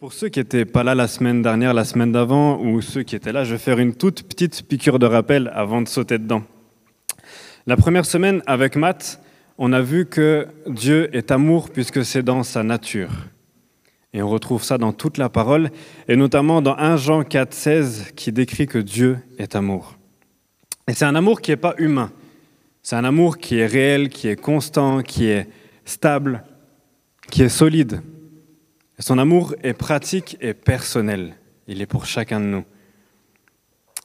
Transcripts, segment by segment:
Pour ceux qui n'étaient pas là la semaine dernière, la semaine d'avant, ou ceux qui étaient là, je vais faire une toute petite piqûre de rappel avant de sauter dedans. La première semaine, avec Matt, on a vu que Dieu est amour puisque c'est dans sa nature. Et on retrouve ça dans toute la parole, et notamment dans 1 Jean 4, 16, qui décrit que Dieu est amour. Et c'est un amour qui n'est pas humain. C'est un amour qui est réel, qui est constant, qui est stable, qui est solide. Son amour est pratique et personnel. Il est pour chacun de nous.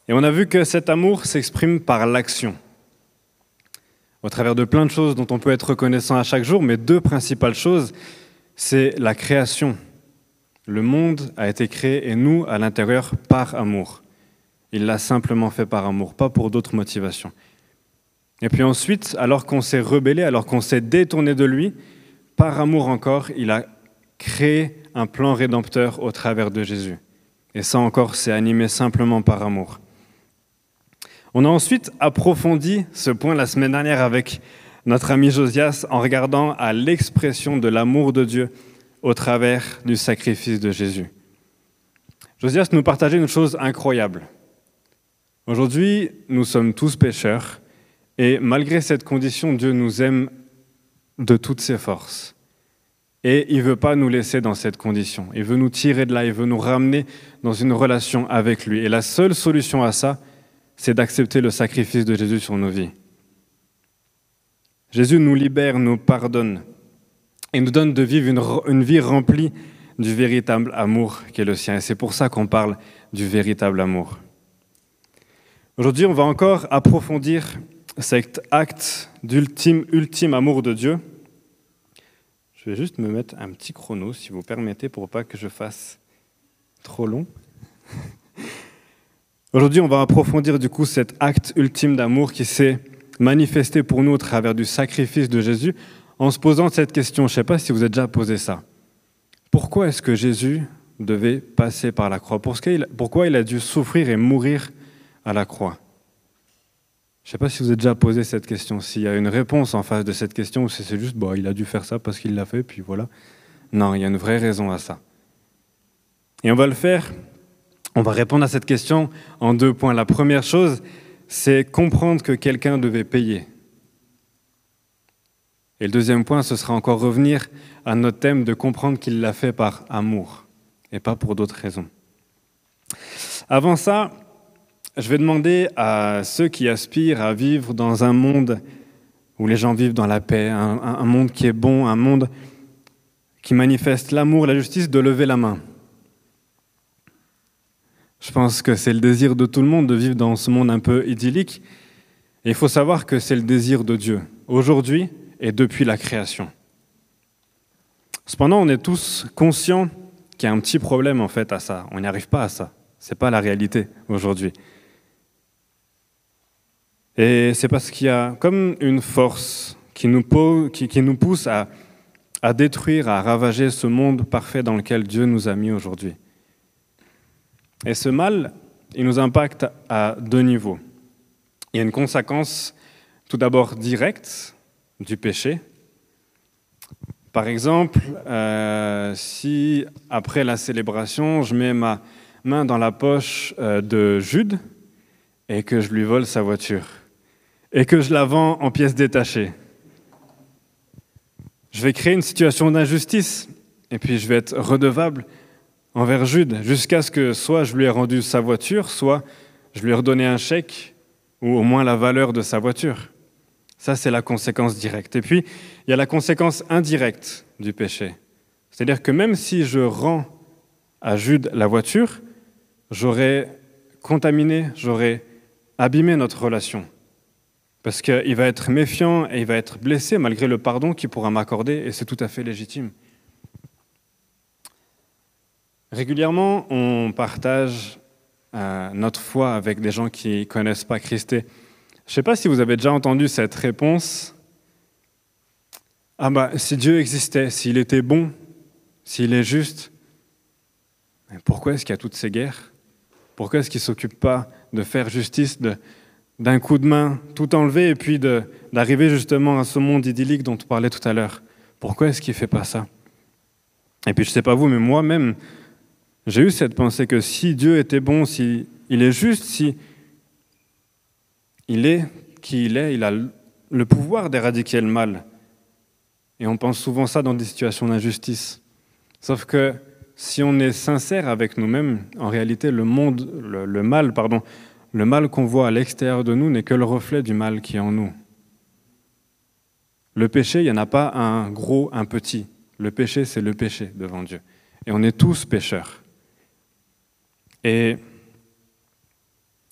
Et on a vu que cet amour s'exprime par l'action, au travers de plein de choses dont on peut être reconnaissant à chaque jour, mais deux principales choses, c'est la création. Le monde a été créé et nous, à l'intérieur, par amour. Il l'a simplement fait par amour, pas pour d'autres motivations. Et puis ensuite, alors qu'on s'est rebellé, alors qu'on s'est détourné de lui, par amour encore, il a créé un plan rédempteur au travers de Jésus. Et ça encore, c'est animé simplement par amour. On a ensuite approfondi ce point la semaine dernière avec notre ami Josias en regardant à l'expression de l'amour de Dieu au travers du sacrifice de Jésus. Josias nous partageait une chose incroyable. Aujourd'hui, nous sommes tous pécheurs et malgré cette condition, Dieu nous aime de toutes ses forces. Et il ne veut pas nous laisser dans cette condition. Il veut nous tirer de là, il veut nous ramener dans une relation avec lui. Et la seule solution à ça, c'est d'accepter le sacrifice de Jésus sur nos vies. Jésus nous libère, nous pardonne et nous donne de vivre une, vie remplie du véritable amour qui est le sien. Et c'est pour ça qu'on parle du véritable amour. Aujourd'hui, on va encore approfondir cet acte d'ultime, ultime amour de Dieu je vais juste me mettre un petit chrono, si vous permettez, pour pas que je fasse trop long. Aujourd'hui, on va approfondir du coup cet acte ultime d'amour qui s'est manifesté pour nous au travers du sacrifice de Jésus, en se posant cette question. Je ne sais pas si vous avez déjà posé ça. Pourquoi est-ce que Jésus devait passer par la croix? Pourquoi il a dû souffrir et mourir à la croix? Je ne sais pas si vous avez déjà posé cette question, s'il y a une réponse en face de cette question ou si c'est juste, bon, il a dû faire ça parce qu'il l'a fait, puis voilà. Non, il y a une vraie raison à ça. Et on va le faire, on va répondre à cette question en deux points. La première chose, c'est comprendre que quelqu'un devait payer. Et le deuxième point, ce sera encore revenir à notre thème de comprendre qu'il l'a fait par amour et pas pour d'autres raisons. Avant ça, je vais demander à ceux qui aspirent à vivre dans un monde où les gens vivent dans la paix, un, monde qui est bon, un monde qui manifeste l'amour, la justice, de lever la main. Je pense que c'est le désir de tout le monde de vivre dans ce monde un peu idyllique. Et il faut savoir que c'est le désir de Dieu, aujourd'hui et depuis la création. Cependant, on est tous conscients qu'il y a un petit problème en fait à ça. On n'y arrive pas à ça. Ce n'est pas la réalité aujourd'hui. Et c'est parce qu'il y a comme une force qui nous, pousse à, détruire, à ravager ce monde parfait dans lequel Dieu nous a mis aujourd'hui. Et ce mal, il nous impacte à deux niveaux. Il y a une conséquence tout d'abord directe du péché. Par exemple, euh, si après la célébration, je mets ma main dans la poche euh, de Jude et que je lui vole sa voiture, et que je la vends en pièces détachées. Je vais créer une situation d'injustice et puis je vais être redevable envers Jude jusqu'à ce que soit je lui ai rendu sa voiture, soit je lui ai redonné un chèque ou au moins la valeur de sa voiture. Ça, c'est la conséquence directe. Et puis, il y a la conséquence indirecte du péché. C'est-à-dire que même si je rends à Jude la voiture, j'aurais contaminé, j'aurais abîmé notre relation. Parce qu'il va être méfiant et il va être blessé malgré le pardon qu'il pourra m'accorder, et c'est tout à fait légitime. Régulièrement, on partage euh, notre foi avec des gens qui ne connaissent pas Christ. Je ne sais pas si vous avez déjà entendu cette réponse. Ah bah, si Dieu existait, s'il était bon, s'il est juste, pourquoi est-ce qu'il y a toutes ces guerres? Pourquoi est-ce qu'il ne s'occupe pas de faire justice, d'un coup de main, tout enlever, et puis d'arriver justement à ce monde idyllique dont on parlait tout à l'heure. Pourquoi est-ce qu'il ne fait pas ça? Et puis je ne sais pas vous, mais moi-même, J'ai eu cette pensée que si Dieu était bon, si il est juste, si il est qui il est, il a le pouvoir d'éradiquer le mal. Et on pense souvent ça dans des situations d'injustice. Sauf que si on est sincère avec nous-mêmes, en réalité, le monde, le, mal, pardon, le mal qu'on voit à l'extérieur de nous n'est que le reflet du mal qui est en nous. Le péché, il n'y en a pas un gros, un petit. Le péché, c'est le péché devant Dieu. Et on est tous pécheurs. Et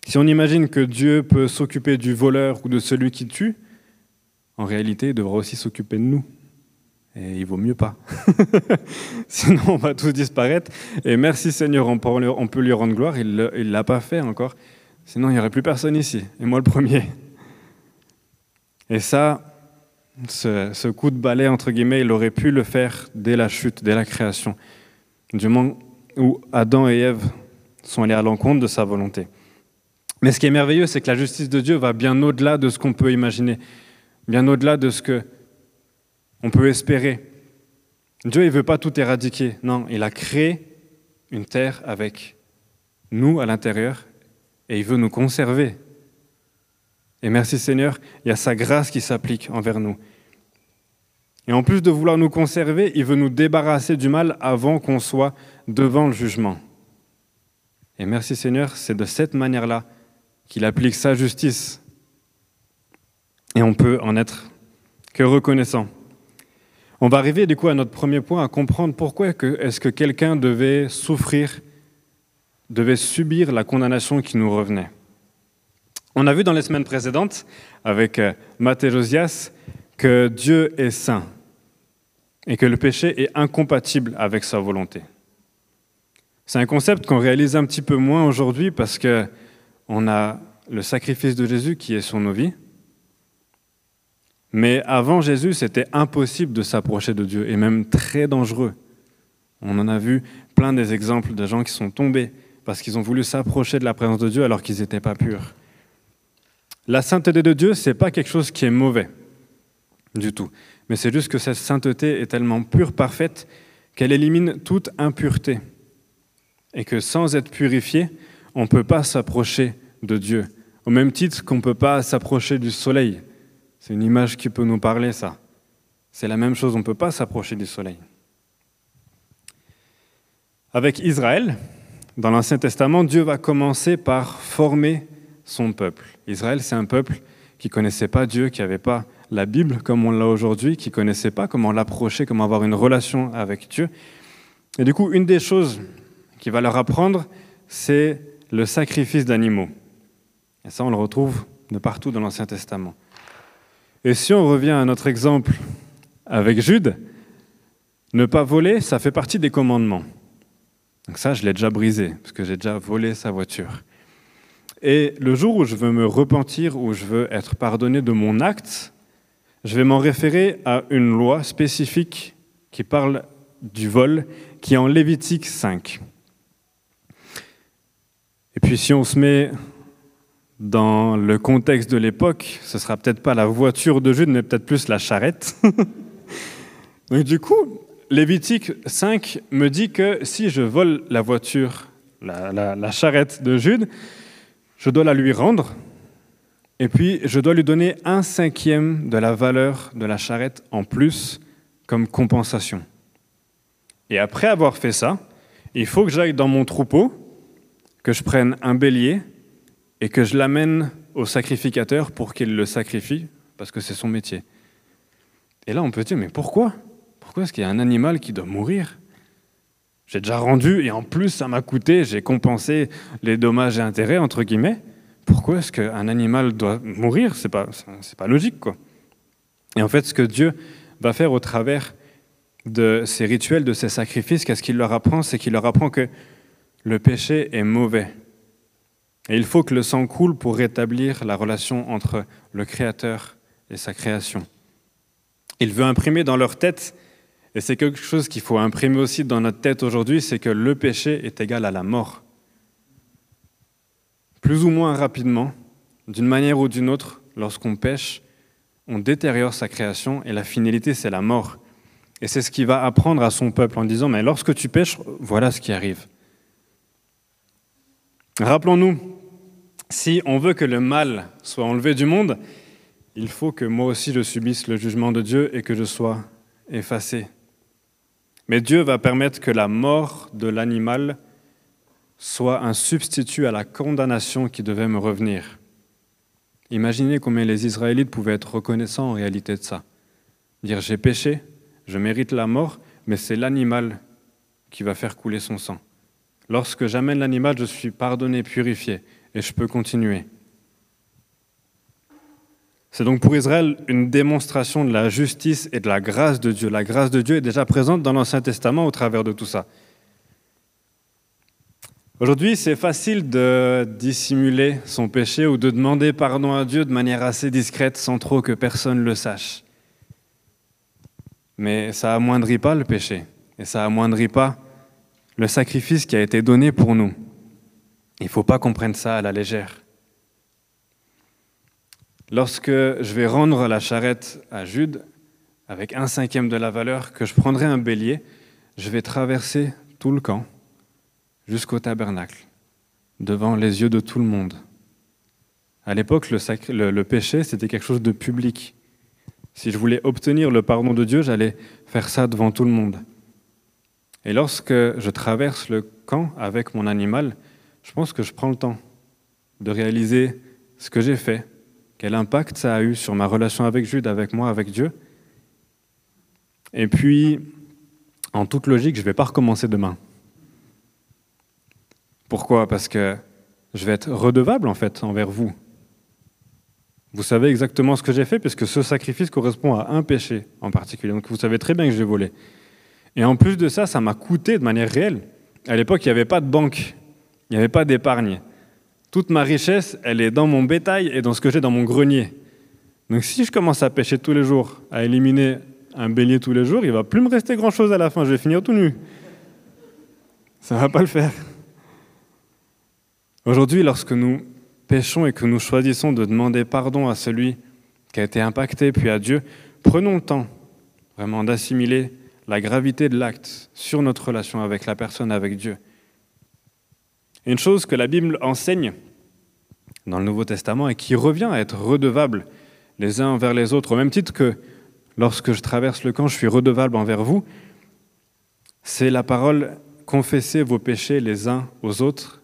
si on imagine que Dieu peut s'occuper du voleur ou de celui qui tue, en réalité, il devra aussi s'occuper de nous. Et il vaut mieux pas. Sinon, on va tous disparaître. Et merci Seigneur, on peut lui rendre gloire. Il ne l'a pas fait encore. Sinon, il n'y aurait plus personne ici. Et moi le premier. Et ça, ce, coup de balai, entre guillemets, il aurait pu le faire dès la chute, dès la création. Du moment où Adam et Ève sont allés à l'encontre de sa volonté. Mais ce qui est merveilleux, c'est que la justice de Dieu va bien au-delà de ce qu'on peut imaginer, bien au-delà de ce que on peut espérer. Dieu, il ne veut pas tout éradiquer. Non, il a créé une terre avec nous à l'intérieur et il veut nous conserver. Et merci Seigneur, il y a sa grâce qui s'applique envers nous. Et en plus de vouloir nous conserver, il veut nous débarrasser du mal avant qu'on soit devant le jugement. Et merci Seigneur, c'est de cette manière-là qu'il applique sa justice. Et on peut en être que reconnaissant. On va arriver du coup à notre premier point, à comprendre pourquoi est-ce que quelqu'un devait souffrir, devait subir la condamnation qui nous revenait. On a vu dans les semaines précédentes, avec euh, Josias, que Dieu est saint et que le péché est incompatible avec sa volonté. C'est un concept qu'on réalise un petit peu moins aujourd'hui parce qu'on a le sacrifice de Jésus qui est sur nos vies, mais avant Jésus, c'était impossible de s'approcher de Dieu, et même très dangereux. On en a vu plein des exemples de gens qui sont tombés parce qu'ils ont voulu s'approcher de la présence de Dieu alors qu'ils n'étaient pas purs. La sainteté de Dieu, ce n'est pas quelque chose qui est mauvais du tout, mais c'est juste que cette sainteté est tellement pure, parfaite, qu'elle élimine toute impureté, et que sans être purifié, on ne peut pas s'approcher de Dieu, au même titre qu'on ne peut pas s'approcher du soleil. C'est une image qui peut nous parler, ça. C'est la même chose, on ne peut pas s'approcher du soleil. Avec Israël, dans l'Ancien Testament, Dieu va commencer par former son peuple. Israël, c'est un peuple qui ne connaissait pas Dieu, qui n'avait pas la Bible comme on l'a aujourd'hui, qui ne connaissait pas comment l'approcher, comment avoir une relation avec Dieu. Et du coup, une des choses qu'il va leur apprendre, c'est le sacrifice d'animaux. Et ça, on le retrouve de partout dans l'Ancien Testament. Et si on revient à notre exemple avec Jude, ne pas voler, ça fait partie des commandements. Donc ça, je l'ai déjà brisé, parce que j'ai déjà volé sa voiture. Et le jour où je veux me repentir, où je veux être pardonné de mon acte, je vais m'en référer à une loi spécifique qui parle du vol, qui est en Lévitique 5. Et puis si on se met dans le contexte de l'époque, ce sera peut-être pas la voiture de Jude, mais peut-être plus la charrette. Donc du coup, Lévitique 5 me dit que si je vole la voiture, la, charrette de Jude, je dois la lui rendre, et puis je dois lui donner un cinquième de la valeur de la charrette en plus comme compensation. Et après avoir fait ça, il faut que j'aille dans mon troupeau, que je prenne un bélier, et que je l'amène au sacrificateur pour qu'il le sacrifie, parce que c'est son métier. Et là, on peut dire, mais pourquoi? Pourquoi est-ce qu'il y a un animal qui doit mourir? J'ai déjà rendu, et en plus, ça m'a coûté, j'ai compensé les dommages et intérêts, entre guillemets. Pourquoi est-ce qu'un animal doit mourir? C'est pas, c'est pas logique, quoi. Et en fait, ce que Dieu va faire au travers de ces rituels, de ces sacrifices, qu'est-ce qu'il leur apprend? C'est qu'il leur apprend que le péché est mauvais, et il faut que le sang coule pour rétablir la relation entre le Créateur et sa création. Il veut imprimer dans leur tête, et c'est quelque chose qu'il faut imprimer aussi dans notre tête aujourd'hui, c'est que le péché est égal à la mort. Plus ou moins rapidement, d'une manière ou d'une autre, lorsqu'on pêche, on détériore sa création et la finalité, c'est la mort. Et c'est ce qu'il va apprendre à son peuple en disant, mais lorsque tu pêches, voilà ce qui arrive. Rappelons-nous, si on veut que le mal soit enlevé du monde, il faut que moi aussi je subisse le jugement de Dieu et que je sois effacé. Mais Dieu va permettre que la mort de l'animal soit un substitut à la condamnation qui devait me revenir. Imaginez combien les Israélites pouvaient être reconnaissants en réalité de ça. Dire j'ai péché, je mérite la mort, mais c'est l'animal qui va faire couler son sang. Lorsque j'amène l'animal, je suis pardonné, purifié, et je peux continuer. C'est donc pour Israël une démonstration de la justice et de la grâce de Dieu. La grâce de Dieu est déjà présente dans l'Ancien Testament au travers de tout ça. Aujourd'hui, c'est facile de dissimuler son péché ou de demander pardon à Dieu de manière assez discrète sans trop que personne le sache. Mais ça amoindrit pas le péché et ça amoindrit pas le sacrifice qui a été donné pour nous. Il ne faut pas qu'on prenne ça à la légère. Lorsque je vais rendre la charrette à Jude, avec un cinquième de la valeur, que je prendrai un bélier, je vais traverser tout le camp jusqu'au tabernacle, devant les yeux de tout le monde. À l'époque, le, le, péché, c'était quelque chose de public. Si je voulais obtenir le pardon de Dieu, j'allais faire ça devant tout le monde. Et lorsque je traverse le camp avec mon animal, je pense que je prends le temps de réaliser ce que j'ai fait, quel impact ça a eu sur ma relation avec Jude, avec moi, avec Dieu? Et puis, en toute logique, je ne vais pas recommencer demain. Pourquoi? Parce que je vais être redevable en fait envers vous. Vous savez exactement ce que j'ai fait puisque ce sacrifice correspond à un péché en particulier. Donc vous savez très bien que j'ai volé. Et en plus de ça, ça m'a coûté de manière réelle. À l'époque, il n'y avait pas de banque, il n'y avait pas d'épargne. Toute ma richesse, elle est dans mon bétail et dans ce que j'ai dans mon grenier. Donc si je commence à pêcher tous les jours, à éliminer un bélier tous les jours, il va plus me rester grand-chose à la fin, je vais finir tout nu. Ça va pas le faire. Aujourd'hui, lorsque nous péchons et que nous choisissons de demander pardon à celui qui a été impacté, puis à Dieu, prenons le temps vraiment d'assimiler la gravité de l'acte sur notre relation avec la personne, avec Dieu. Une chose que la Bible enseigne dans le Nouveau Testament et qui revient à être redevable les uns envers les autres, au même titre que lorsque je traverse le camp, je suis redevable envers vous, c'est la parole confessez vos péchés les uns aux autres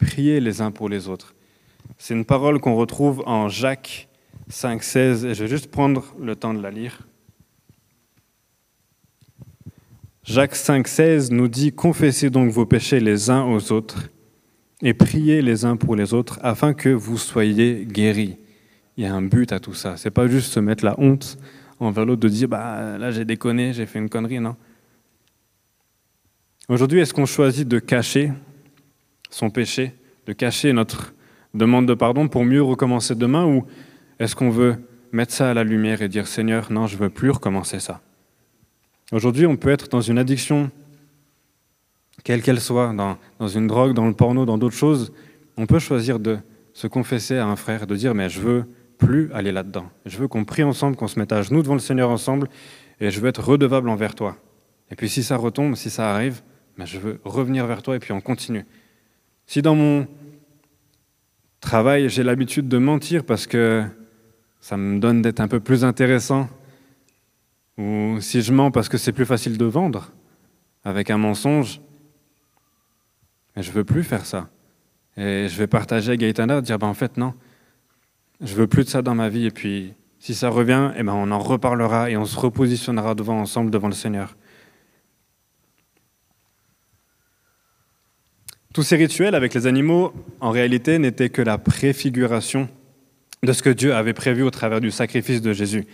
prier les uns pour les autres. C'est une parole qu'on retrouve en Jacques 5,16 et je vais juste prendre le temps de la lire. Jacques 5,16 nous dit Confessez donc vos péchés les uns aux autres et priez les uns pour les autres afin que vous soyez guéris. Il y a un but à tout ça. C'est pas juste se mettre la honte envers l'autre de dire bah là j'ai déconné, j'ai fait une connerie, non. Aujourd'hui, est-ce qu'on choisit de cacher son péché, de cacher notre demande de pardon pour mieux recommencer demain Ou est-ce qu'on veut mettre ça à la lumière et dire Seigneur, non, je veux plus recommencer ça Aujourd'hui, on peut être dans une addiction, quelle qu'elle soit, dans, une drogue, dans le porno, dans d'autres choses. On peut choisir de se confesser à un frère, de dire Mais je veux plus aller là-dedans. Je veux qu'on prie ensemble, qu'on se mette à genoux devant le Seigneur ensemble, et je veux être redevable envers toi. Et puis si ça retombe, si ça arrive, mais ben, je veux revenir vers toi et puis on continue. Si dans mon travail, j'ai l'habitude de mentir parce que ça me donne d'être un peu plus intéressant, ou si je mens parce que c'est plus facile de vendre avec un mensonge, mais je veux plus faire ça. Et je vais partager avec Gaëtana, dire ben en fait non, je veux plus de ça dans ma vie. Et puis si ça revient, eh ben on en reparlera et on se repositionnera devant ensemble devant le Seigneur. Tous ces rituels avec les animaux, en réalité, n'étaient que la préfiguration de ce que Dieu avait prévu au travers du sacrifice de Jésus.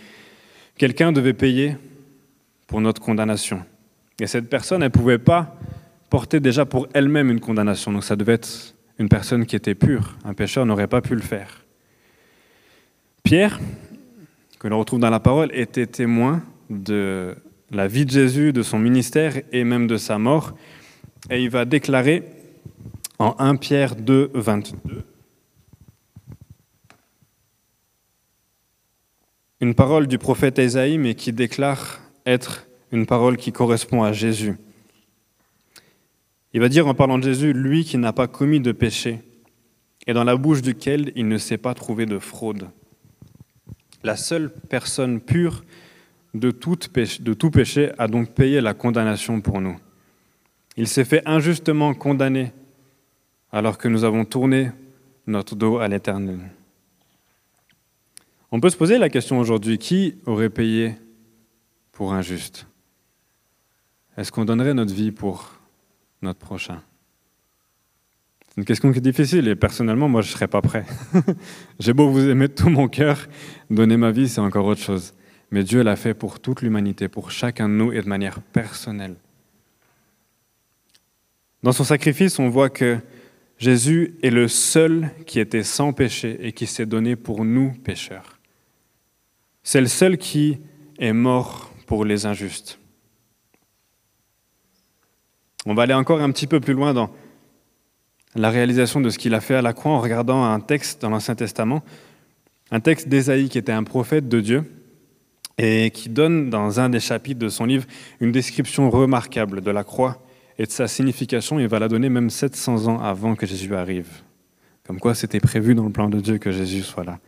Quelqu'un devait payer pour notre condamnation. Et cette personne, elle ne pouvait pas porter déjà pour elle-même une condamnation. Donc ça devait être une personne qui était pure. Un pécheur n'aurait pas pu le faire. Pierre, que l'on retrouve dans la parole, était témoin de la vie de Jésus, de son ministère et même de sa mort. Et il va déclarer en 1 Pierre 2, 22. Une parole du prophète Ésaïe, mais qui déclare être une parole qui correspond à Jésus. Il va dire en parlant de Jésus, lui qui n'a pas commis de péché, et dans la bouche duquel il ne s'est pas trouvé de fraude. La seule personne pure de, de tout péché a donc payé la condamnation pour nous. Il s'est fait injustement condamner alors que nous avons tourné notre dos à l'Éternel. On peut se poser la question aujourd'hui, qui aurait payé pour injuste Est-ce qu'on donnerait notre vie pour notre prochain C'est une question qui est difficile et personnellement, moi, je ne serais pas prêt. J'ai beau vous aimer de tout mon cœur, donner ma vie, c'est encore autre chose. Mais Dieu l'a fait pour toute l'humanité, pour chacun de nous et de manière personnelle. Dans son sacrifice, on voit que Jésus est le seul qui était sans péché et qui s'est donné pour nous pécheurs. C'est le seul qui est mort pour les injustes. On va aller encore un petit peu plus loin dans la réalisation de ce qu'il a fait à la croix en regardant un texte dans l'Ancien Testament, un texte d'Ésaïe qui était un prophète de Dieu et qui donne dans un des chapitres de son livre une description remarquable de la croix et de sa signification. Il va la donner même 700 ans avant que Jésus arrive. Comme quoi c'était prévu dans le plan de Dieu que Jésus soit là.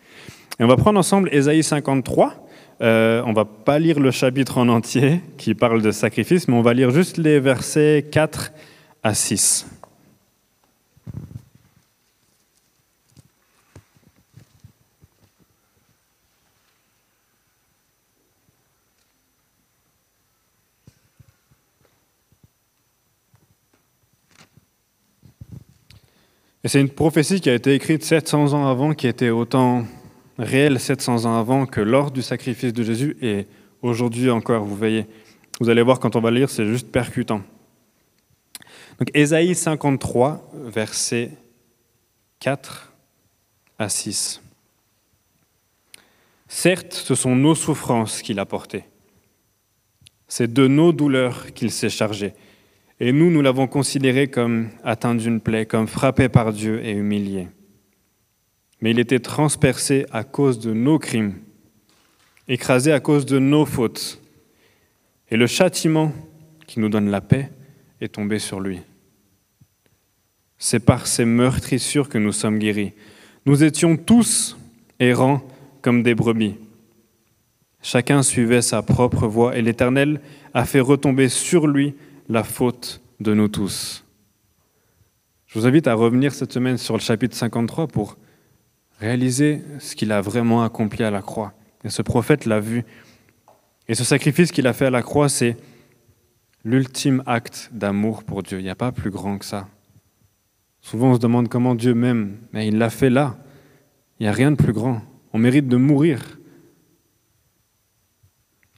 Et on va prendre ensemble Ésaïe 53. Euh, on va pas lire le chapitre en entier qui parle de sacrifice, mais on va lire juste les versets 4 à 6. Et c'est une prophétie qui a été écrite 700 ans avant, qui était autant réelle 700 ans avant que lors du sacrifice de Jésus et aujourd'hui encore, vous voyez. Vous allez voir quand on va lire, c'est juste percutant. Donc Ésaïe 53, versets 4 à 6. Certes, ce sont nos souffrances qu'il a portées. C'est de nos douleurs qu'il s'est chargé. Et nous, nous l'avons considéré comme atteint d'une plaie, comme frappé par Dieu et humilié. Mais il était transpercé à cause de nos crimes, écrasé à cause de nos fautes. Et le châtiment qui nous donne la paix est tombé sur lui. C'est par ces meurtrissures que nous sommes guéris. Nous étions tous errants comme des brebis. Chacun suivait sa propre voie et l'Éternel a fait retomber sur lui la faute de nous tous. Je vous invite à revenir cette semaine sur le chapitre 53 pour réaliser ce qu'il a vraiment accompli à la croix. Et ce prophète l'a vu. Et ce sacrifice qu'il a fait à la croix, c'est l'ultime acte d'amour pour Dieu. Il n'y a pas plus grand que ça. Souvent on se demande comment Dieu m'aime, mais il l'a fait là. Il n'y a rien de plus grand. On mérite de mourir.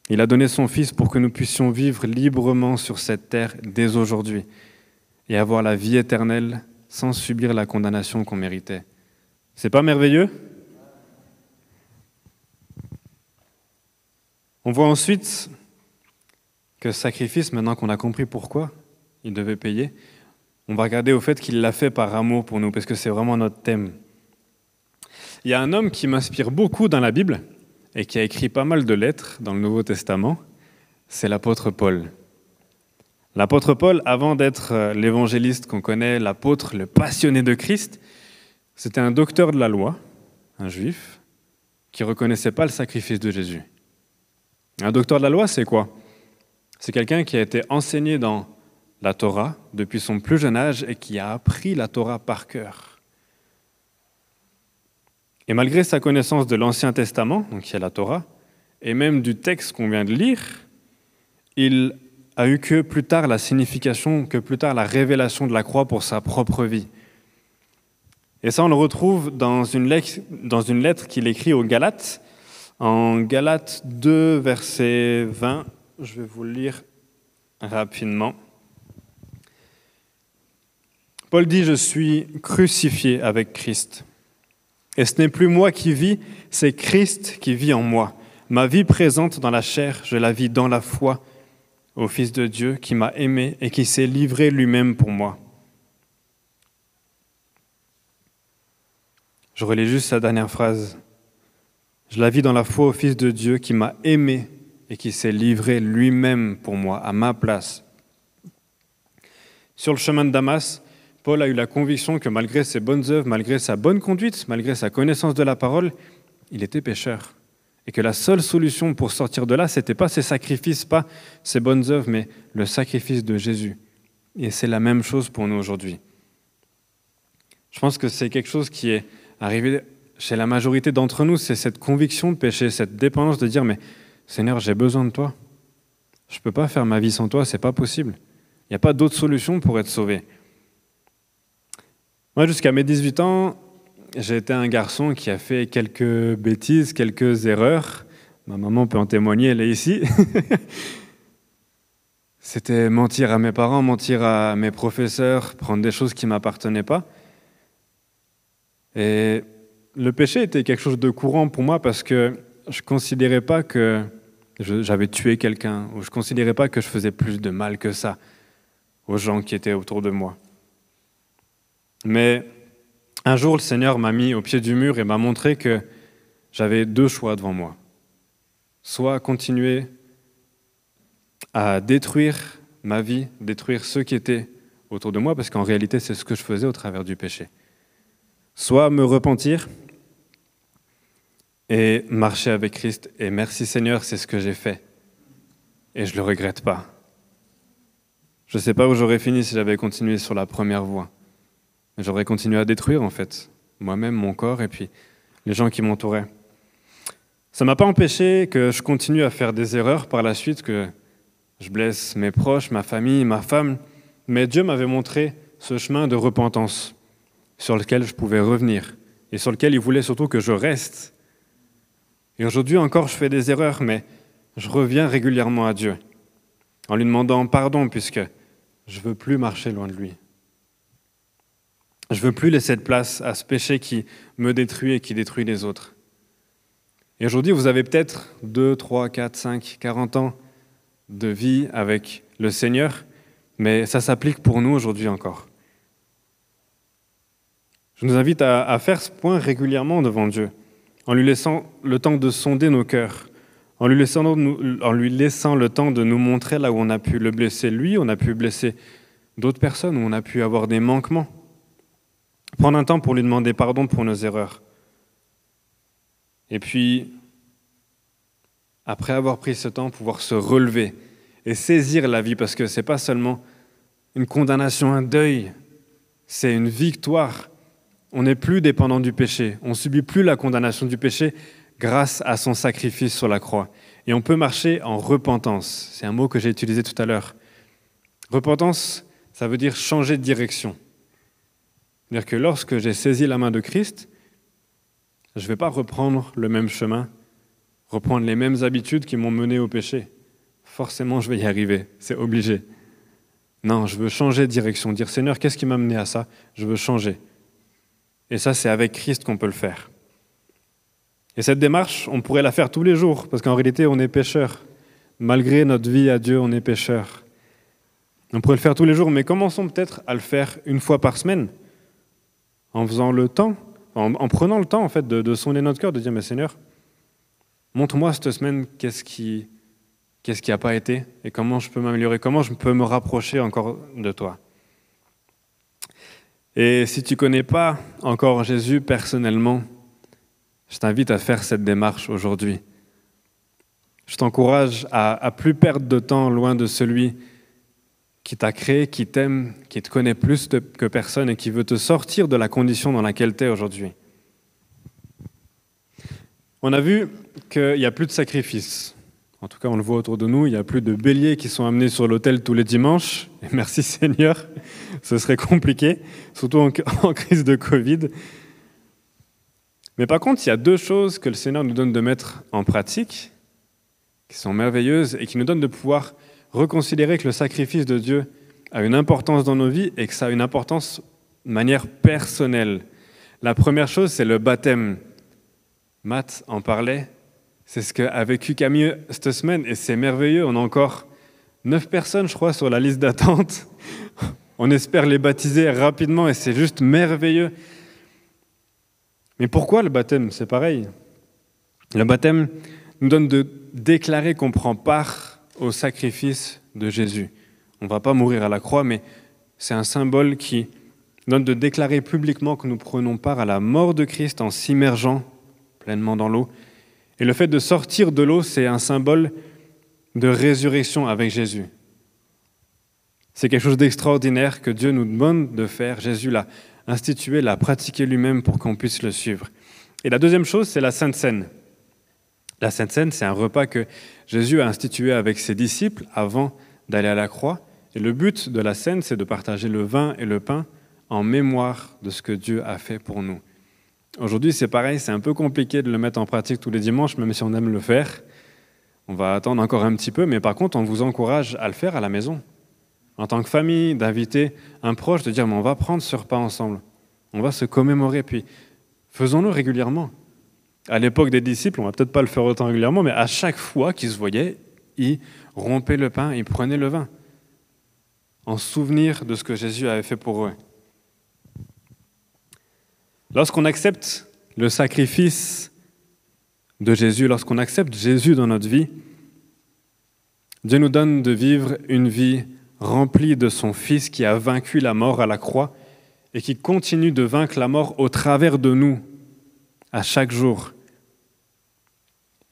Il a donné son Fils pour que nous puissions vivre librement sur cette terre dès aujourd'hui et avoir la vie éternelle sans subir la condamnation qu'on méritait. C'est pas merveilleux? On voit ensuite que ce sacrifice, maintenant qu'on a compris pourquoi il devait payer, on va regarder au fait qu'il l'a fait par amour pour nous, parce que c'est vraiment notre thème. Il y a un homme qui m'inspire beaucoup dans la Bible, et qui a écrit pas mal de lettres dans le Nouveau Testament, c'est l'apôtre Paul. L'apôtre Paul, avant d'être euh, l'évangéliste qu'on connaît, l'apôtre, le passionné de Christ, c'était un docteur de la loi, un juif, qui ne reconnaissait pas le sacrifice de Jésus. Un docteur de la loi, c'est quoi? C'est quelqu'un qui a été enseigné dans la Torah depuis son plus jeune âge et qui a appris la Torah par cœur. Et malgré sa connaissance de l'Ancien Testament, donc y a la Torah, et même du texte qu'on vient de lire, il a eu que plus tard la signification, que plus tard la révélation de la croix pour sa propre vie. Et ça, on le retrouve dans une lettre, qu'il écrit aux Galates, en Galates 2, verset 20. Je vais vous le lire rapidement. Paul dit, je suis crucifié avec Christ. Et ce n'est plus moi qui vis, c'est Christ qui vit en moi. Ma vie présente dans la chair, je la vis dans la foi au Fils de Dieu qui m'a aimé et qui s'est livré lui-même pour moi. Je relis juste sa dernière phrase. Je la vis dans la foi au Fils de Dieu qui m'a aimé et qui s'est livré lui-même pour moi, à ma place. Sur le chemin de Damas, Paul a eu la conviction que malgré ses bonnes œuvres, malgré sa bonne conduite, malgré sa connaissance de la parole, il était pécheur. Et que la seule solution pour sortir de là, ce n'était pas ses sacrifices, pas ses bonnes œuvres, mais le sacrifice de Jésus. Et c'est la même chose pour nous aujourd'hui. Je pense que c'est quelque chose qui est arrivé chez la majorité d'entre nous, c'est cette conviction de péché, cette dépendance de dire, mais Seigneur, j'ai besoin de toi. Je ne peux pas faire ma vie sans toi, c'est pas possible. Il n'y a pas d'autre solution pour être sauvé. Moi, jusqu'à mes 18 ans, j'ai été un garçon qui a fait quelques bêtises, quelques erreurs. Ma maman peut en témoigner, elle est ici. C'était mentir à mes parents, mentir à mes professeurs, prendre des choses qui ne m'appartenaient pas. Et le péché était quelque chose de courant pour moi parce que je ne considérais pas que j'avais tué quelqu'un, ou je ne considérais pas que je faisais plus de mal que ça aux gens qui étaient autour de moi. Mais un jour, le Seigneur m'a mis au pied du mur et m'a montré que j'avais deux choix devant moi. Soit continuer à détruire ma vie, détruire ceux qui étaient autour de moi, parce qu'en réalité, c'est ce que je faisais au travers du péché. Soit me repentir et marcher avec Christ. Et merci Seigneur, c'est ce que j'ai fait. Et je ne le regrette pas. Je ne sais pas où j'aurais fini si j'avais continué sur la première voie. J'aurais continué à détruire, en fait, moi-même, mon corps, et puis les gens qui m'entouraient. Ça ne m'a pas empêché que je continue à faire des erreurs par la suite, que je blesse mes proches, ma famille, ma femme, mais Dieu m'avait montré ce chemin de repentance sur lequel je pouvais revenir et sur lequel il voulait surtout que je reste. Et aujourd'hui encore, je fais des erreurs, mais je reviens régulièrement à Dieu en lui demandant pardon puisque je ne veux plus marcher loin de lui. Je ne veux plus laisser de place à ce péché qui me détruit et qui détruit les autres. Et aujourd'hui, vous avez peut-être 2, 3, 4, 5, 40 ans de vie avec le Seigneur, mais ça s'applique pour nous aujourd'hui encore. Je nous invite à, faire ce point régulièrement devant Dieu, en lui laissant le temps de sonder nos cœurs, en lui, laissant, en lui laissant le temps de nous montrer là où on a pu le blesser lui, on a pu blesser d'autres personnes, où on a pu avoir des manquements. Prendre un temps pour lui demander pardon pour nos erreurs. Et puis, après avoir pris ce temps, pouvoir se relever et saisir la vie, parce que ce n'est pas seulement une condamnation, un deuil, c'est une victoire. On n'est plus dépendant du péché, on subit plus la condamnation du péché grâce à son sacrifice sur la croix. Et on peut marcher en repentance. C'est un mot que j'ai utilisé tout à l'heure. Repentance, ça veut dire changer de direction. C'est-à-dire que lorsque j'ai saisi la main de Christ, je ne vais pas reprendre le même chemin, reprendre les mêmes habitudes qui m'ont mené au péché. Forcément, je vais y arriver, c'est obligé. Non, je veux changer de direction, dire Seigneur, qu'est-ce qui m'a mené à ça? Je veux changer. Et ça, c'est avec Christ qu'on peut le faire. Et cette démarche, on pourrait la faire tous les jours, parce qu'en réalité, on est pécheur. Malgré notre vie à Dieu, on est pécheur. On pourrait le faire tous les jours, mais commençons peut-être à le faire une fois par semaine en faisant le temps, en, prenant le temps en fait de, sonder notre cœur, de dire mais Seigneur, montre-moi cette semaine qu'est-ce qui qu'est-ce qui n'a pas été et comment je peux m'améliorer, comment je peux me rapprocher encore de toi. Et si tu connais pas encore Jésus personnellement, je t'invite à faire cette démarche aujourd'hui. Je t'encourage à, à plus perdre de temps loin de celui qui t'a créé, qui t'aime, qui te connaît plus que personne et qui veut te sortir de la condition dans laquelle tu es aujourd'hui. On a vu qu'il n'y a plus de sacrifices. En tout cas, on le voit autour de nous, il n'y a plus de béliers qui sont amenés sur l'autel tous les dimanches. Et merci Seigneur, ce serait compliqué, surtout en, en crise de Covid. Mais par contre, il y a deux choses que le Seigneur nous donne de mettre en pratique, qui sont merveilleuses et qui nous donnent de pouvoir reconsidérer que le sacrifice de Dieu a une importance dans nos vies et que ça a une importance de manière personnelle. La première chose, c'est le baptême. Matt en parlait. C'est ce qu'a vécu Camille cette semaine et c'est merveilleux. On a encore neuf personnes, je crois, sur la liste d'attente. On espère les baptiser rapidement et c'est juste merveilleux. Mais pourquoi le baptême? C'est pareil. Le baptême nous donne de déclarer qu'on prend part au sacrifice de Jésus. On ne va pas mourir à la croix, mais c'est un symbole qui donne de déclarer publiquement que nous prenons part à la mort de Christ en s'immergeant pleinement dans l'eau. Et le fait de sortir de l'eau, c'est un symbole de résurrection avec Jésus. C'est quelque chose d'extraordinaire que Dieu nous demande de faire. Jésus l'a institué, l'a pratiqué lui-même pour qu'on puisse le suivre. Et la deuxième chose, c'est la Sainte Seine. La Sainte Seine, c'est un repas que Jésus a institué avec ses disciples avant d'aller à la croix. Et le but de la Seine, c'est de partager le vin et le pain en mémoire de ce que Dieu a fait pour nous. Aujourd'hui, c'est pareil, c'est un peu compliqué de le mettre en pratique tous les dimanches, même si on aime le faire. On va attendre encore un petit peu, mais par contre, on vous encourage à le faire à la maison. En tant que famille, d'inviter un proche, de dire, mais on va prendre ce repas ensemble. On va se commémorer, puis faisons-le régulièrement. À l'époque des disciples, on va peut-être pas le faire autant régulièrement, mais à chaque fois qu'ils se voyaient, ils rompaient le pain, ils prenaient le vin, en souvenir de ce que Jésus avait fait pour eux. Lorsqu'on accepte le sacrifice de Jésus, lorsqu'on accepte Jésus dans notre vie, Dieu nous donne de vivre une vie remplie de son Fils qui a vaincu la mort à la croix et qui continue de vaincre la mort au travers de nous à chaque jour.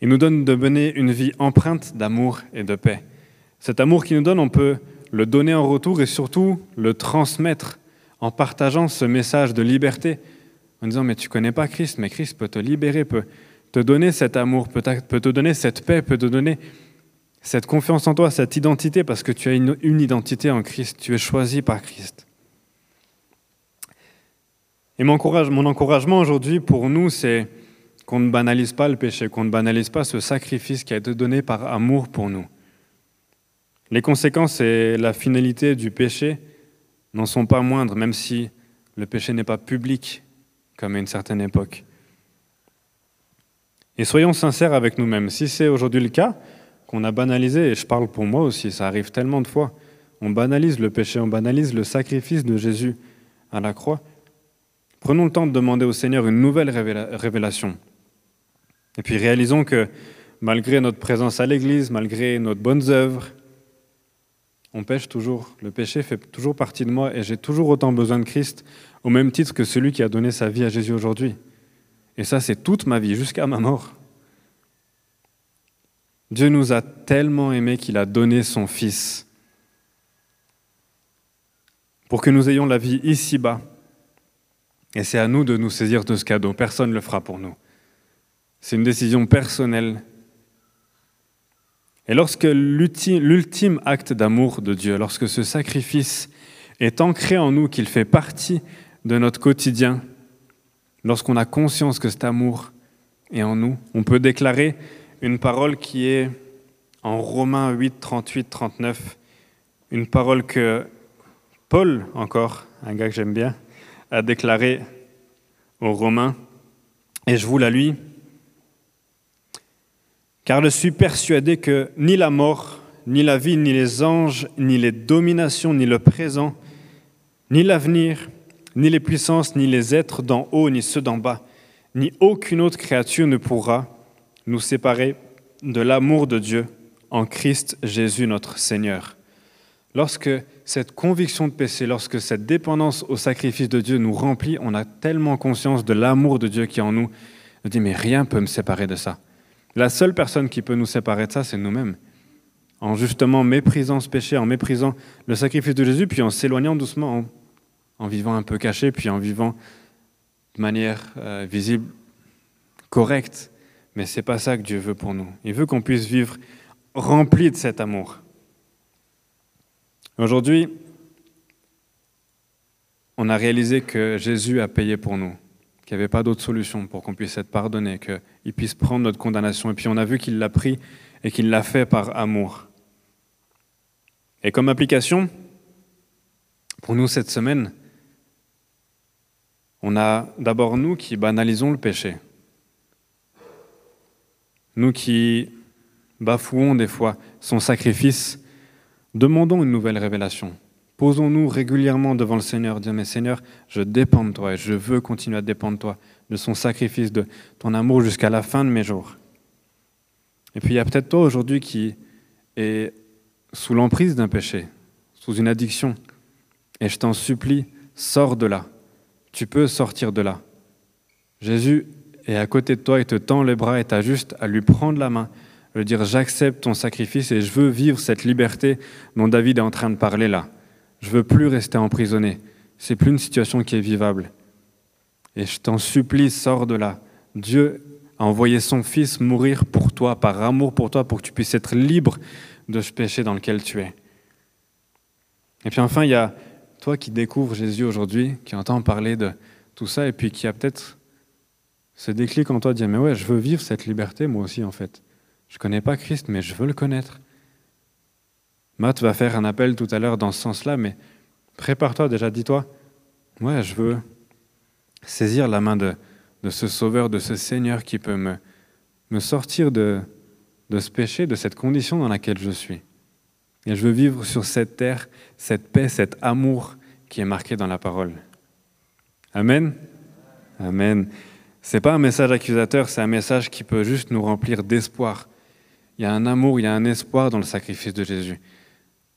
Il nous donne de mener une vie empreinte d'amour et de paix. Cet amour qu'il nous donne, on peut le donner en retour et surtout le transmettre en partageant ce message de liberté, en disant mais tu connais pas Christ, mais Christ peut te libérer, peut te donner cet amour, peut, te donner cette paix, peut te donner cette confiance en toi, cette identité, parce que tu as une, identité en Christ, tu es choisi par Christ. Et mon encouragement aujourd'hui pour nous, c'est qu'on ne banalise pas le péché, qu'on ne banalise pas ce sacrifice qui a été donné par amour pour nous. Les conséquences et la finalité du péché n'en sont pas moindres, même si le péché n'est pas public, comme à une certaine époque. Et soyons sincères avec nous-mêmes. Si c'est aujourd'hui le cas, qu'on a banalisé, et je parle pour moi aussi, ça arrive tellement de fois, on banalise le péché, on banalise le sacrifice de Jésus à la croix. Prenons le temps de demander au Seigneur une nouvelle révélation. Et puis réalisons que malgré notre présence à l'Église, malgré notre bonnes œuvres, on pêche toujours. Le péché fait toujours partie de moi et j'ai toujours autant besoin de Christ au même titre que celui qui a donné sa vie à Jésus aujourd'hui. Et ça, c'est toute ma vie, jusqu'à ma mort. Dieu nous a tellement aimés qu'il a donné son Fils pour que nous ayons la vie ici-bas. Et c'est à nous de nous saisir de ce cadeau. Personne ne le fera pour nous. C'est une décision personnelle. Et lorsque l'ultime acte d'amour de Dieu, lorsque ce sacrifice est ancré en nous, qu'il fait partie de notre quotidien, lorsqu'on a conscience que cet amour est en nous, on peut déclarer une parole qui est en Romains 8, 38, 39, une parole que Paul, encore, un gars que j'aime bien, a déclaré aux Romains, et je vous la lis. Car je suis persuadé que ni la mort, ni la vie, ni les anges, ni les dominations, ni le présent, ni l'avenir, ni les puissances, ni les êtres d'en haut, ni ceux d'en bas, ni aucune autre créature ne pourra nous séparer de l'amour de Dieu en Christ Jésus notre Seigneur. Lorsque cette conviction de péché, lorsque cette dépendance au sacrifice de Dieu nous remplit, on a tellement conscience de l'amour de Dieu qui est en nous, on dit mais rien ne peut me séparer de ça. La seule personne qui peut nous séparer de ça, c'est nous-mêmes. En justement méprisant ce péché, en méprisant le sacrifice de Jésus, puis en s'éloignant doucement, en vivant un peu caché, puis en vivant de manière euh, visible, correcte. Mais ce n'est pas ça que Dieu veut pour nous. Il veut qu'on puisse vivre rempli de cet amour. Aujourd'hui, on a réalisé que Jésus a payé pour nous, qu'il n'y avait pas d'autre solution pour qu'on puisse être pardonné, qu'il puisse prendre notre condamnation. Et puis on a vu qu'il l'a pris et qu'il l'a fait par amour. Et comme application, pour nous cette semaine, on a d'abord nous qui banalisons le péché. Nous qui bafouons des fois son sacrifice, demandons une nouvelle révélation. Posons-nous régulièrement devant le Seigneur, disons, mais Seigneur, je dépends de toi et je veux continuer à dépendre de toi, de son sacrifice, de ton amour jusqu'à la fin de mes jours. Et puis il y a peut-être toi aujourd'hui qui est sous l'emprise d'un péché, sous une addiction. Et je t'en supplie, sors de là. Tu peux sortir de là. Jésus est à côté de toi, il te tend les bras et tu as juste à lui prendre la main, lui dire j'accepte ton sacrifice et je veux vivre cette liberté dont David est en train de parler là. Je veux plus rester emprisonné. C'est plus une situation qui est vivable. Et je t'en supplie, sors de là. Dieu a envoyé son Fils mourir pour toi, par amour pour toi, pour que tu puisses être libre de ce péché dans lequel tu es. Et puis enfin, il y a toi qui découvres Jésus aujourd'hui, qui entend parler de tout ça, et puis qui a peut-être ce déclic en toi de dire, mais ouais, je veux vivre cette liberté moi aussi en fait. Je ne connais pas Christ, mais je veux le connaître. Matt va faire un appel tout à l'heure dans ce sens-là, mais prépare-toi déjà, dis-toi, ouais, je veux saisir la main de, de ce Sauveur, de ce Seigneur qui peut me, me sortir de, de ce péché, de cette condition dans laquelle je suis. Et je veux vivre sur cette terre cette paix, cet amour qui est marqué dans la parole. Amen. Amen. C'est pas un message accusateur, c'est un message qui peut juste nous remplir d'espoir. Il y a un amour, il y a un espoir dans le sacrifice de Jésus.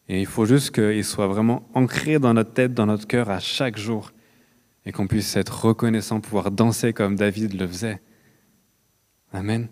Et il faut juste qu'il soit vraiment ancré dans notre tête, dans notre cœur à chaque jour, et qu'on puisse être reconnaissant, pouvoir danser comme David le faisait. Amen.